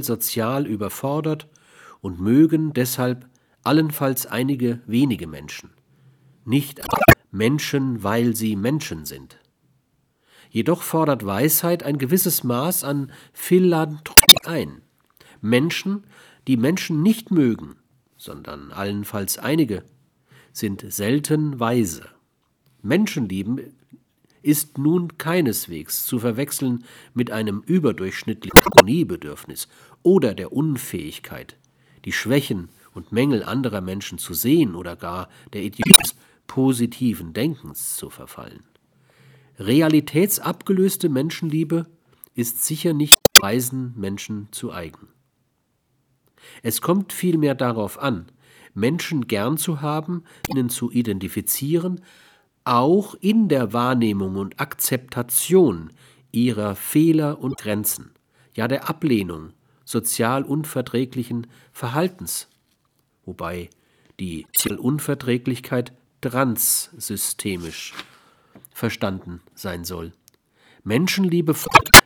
sozial überfordert und mögen deshalb allenfalls einige wenige Menschen, nicht Menschen, weil sie Menschen sind. Jedoch fordert Weisheit ein gewisses Maß an Philanthropie ein. Menschen, die Menschen nicht mögen, sondern allenfalls einige, sind selten weise. Menschenlieben ist nun keineswegs zu verwechseln mit einem überdurchschnittlichen Harmoniebedürfnis oder der Unfähigkeit, die Schwächen und Mängel anderer Menschen zu sehen oder gar der Idiotie positiven Denkens zu verfallen. Realitätsabgelöste Menschenliebe ist sicher nicht weisen Menschen zu eigen. Es kommt vielmehr darauf an, Menschen gern zu haben, ihnen zu identifizieren, auch in der Wahrnehmung und Akzeptation ihrer Fehler und Grenzen, ja der Ablehnung sozial unverträglichen Verhaltens, wobei die Unverträglichkeit transsystemisch verstanden sein soll. Menschenliebe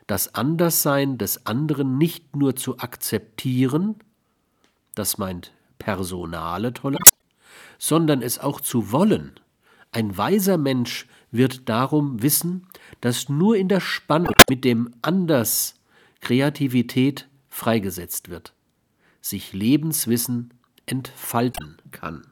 das Anderssein des anderen nicht nur zu akzeptieren, das meint personale Toleranz, sondern es auch zu wollen. Ein weiser Mensch wird darum wissen, dass nur in der Spannung mit dem Anders Kreativität freigesetzt wird, sich Lebenswissen entfalten kann.